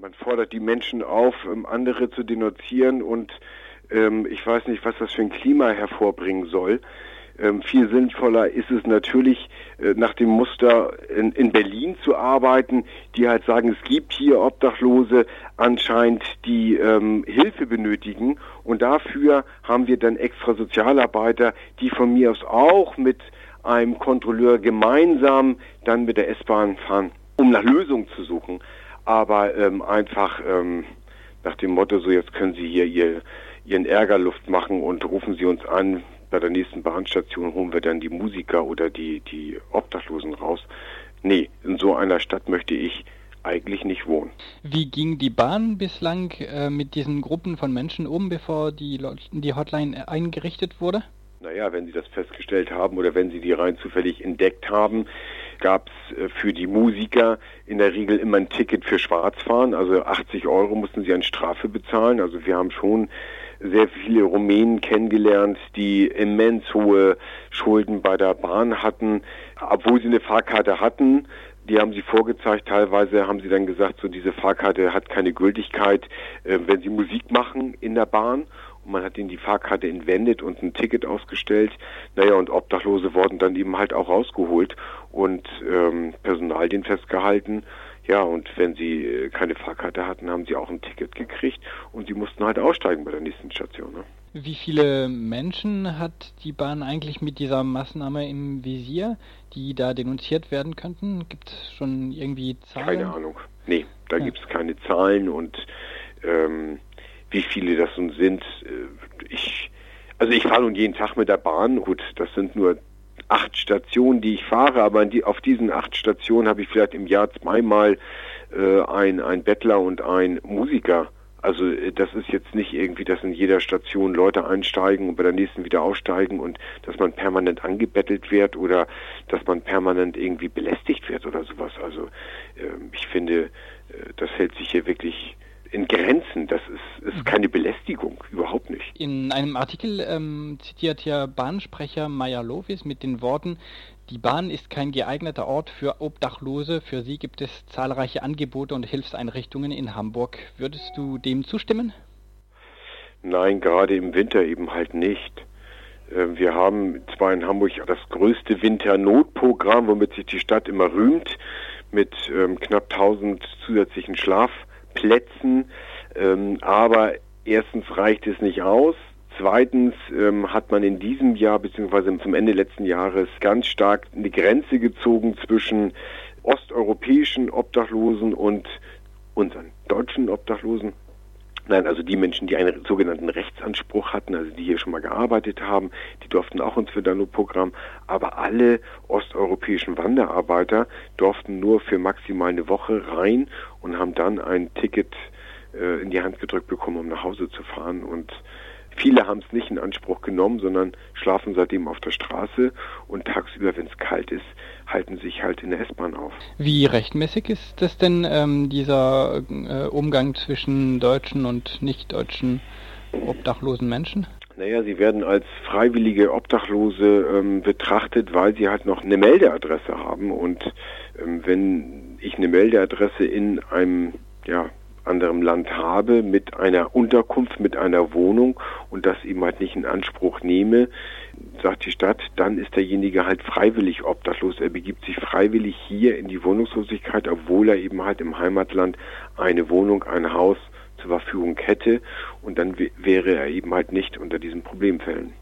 Man fordert die Menschen auf, ähm, andere zu denunzieren und ähm, ich weiß nicht, was das für ein Klima hervorbringen soll. Ähm, viel sinnvoller ist es natürlich, äh, nach dem Muster in, in, Berlin zu arbeiten, die halt sagen, es gibt hier Obdachlose anscheinend, die ähm, Hilfe benötigen. Und dafür haben wir dann extra Sozialarbeiter, die von mir aus auch mit einem Kontrolleur gemeinsam dann mit der S-Bahn fahren, um nach Lösungen zu suchen. Aber ähm, einfach ähm, nach dem Motto, so jetzt können Sie hier ihr, Ihren Ärgerluft machen und rufen Sie uns an, bei der nächsten Bahnstation holen wir dann die Musiker oder die, die Obdachlosen raus. Nee, in so einer Stadt möchte ich eigentlich nicht wohnen. Wie ging die Bahn bislang äh, mit diesen Gruppen von Menschen um, bevor die, die Hotline eingerichtet wurde? Naja, wenn Sie das festgestellt haben oder wenn Sie die rein zufällig entdeckt haben, gab es äh, für die Musiker in der Regel immer ein Ticket für Schwarzfahren. Also 80 Euro mussten sie an Strafe bezahlen. Also wir haben schon sehr viele Rumänen kennengelernt, die immens hohe Schulden bei der Bahn hatten, obwohl sie eine Fahrkarte hatten. Die haben sie vorgezeigt. Teilweise haben sie dann gesagt, so diese Fahrkarte hat keine Gültigkeit, äh, wenn sie Musik machen in der Bahn. Und man hat ihnen die Fahrkarte entwendet und ein Ticket ausgestellt. Naja, und Obdachlose wurden dann eben halt auch rausgeholt und ähm, Personalien festgehalten. Ja, und wenn sie äh, keine Fahrkarte hatten, haben sie auch ein Ticket gekriegt und sie mussten halt aussteigen bei der nächsten Station. Ne? Wie viele Menschen hat die Bahn eigentlich mit dieser Maßnahme im Visier, die da denunziert werden könnten? Gibt es schon irgendwie Zahlen? Keine Ahnung. Nee, da ja. gibt es keine Zahlen und ähm, wie viele das nun sind, äh, ich also ich fahre nun jeden Tag mit der Bahn. Gut, das sind nur acht Stationen, die ich fahre, aber die, auf diesen acht Stationen habe ich vielleicht im Jahr zweimal äh, ein, ein Bettler und ein Musiker. Also äh, das ist jetzt nicht irgendwie, dass in jeder Station Leute einsteigen und bei der nächsten wieder aussteigen und dass man permanent angebettelt wird oder dass man permanent irgendwie belästigt wird oder sowas. Also äh, ich finde, äh, das hält sich hier wirklich in Grenzen. Das ist, ist keine Belästigung, überhaupt nicht. In einem Artikel ähm, zitiert ja Bahnsprecher Maya Lovis mit den Worten, die Bahn ist kein geeigneter Ort für Obdachlose. Für sie gibt es zahlreiche Angebote und Hilfseinrichtungen in Hamburg. Würdest du dem zustimmen? Nein, gerade im Winter eben halt nicht. Ähm, wir haben zwar in Hamburg das größte Winternotprogramm, womit sich die Stadt immer rühmt, mit ähm, knapp 1000 zusätzlichen Schlaf- Plätzen. Ähm, aber erstens reicht es nicht aus. Zweitens ähm, hat man in diesem Jahr beziehungsweise zum Ende letzten Jahres ganz stark eine Grenze gezogen zwischen osteuropäischen Obdachlosen und unseren deutschen Obdachlosen. Nein, also die Menschen, die einen sogenannten Rechtsanspruch hatten, also die hier schon mal gearbeitet haben, die durften auch ins Verdano-Programm. Aber alle osteuropäischen Wanderarbeiter durften nur für maximal eine Woche rein und haben dann ein Ticket äh, in die Hand gedrückt bekommen, um nach Hause zu fahren. Und viele haben es nicht in Anspruch genommen, sondern schlafen seitdem auf der Straße und tagsüber, wenn es kalt ist, halten sich halt in der S-Bahn auf. Wie rechtmäßig ist das denn, ähm, dieser äh, Umgang zwischen deutschen und nicht-deutschen obdachlosen Menschen? Naja, sie werden als freiwillige Obdachlose ähm, betrachtet, weil sie halt noch eine Meldeadresse haben. Und ähm, wenn ich eine Meldeadresse in einem ja, anderem Land habe, mit einer Unterkunft, mit einer Wohnung und das eben halt nicht in Anspruch nehme, sagt die Stadt, dann ist derjenige halt freiwillig obdachlos. Er begibt sich freiwillig hier in die Wohnungslosigkeit, obwohl er eben halt im Heimatland eine Wohnung, ein Haus zur Verfügung hätte und dann wäre er eben halt nicht unter diesen Problemfällen.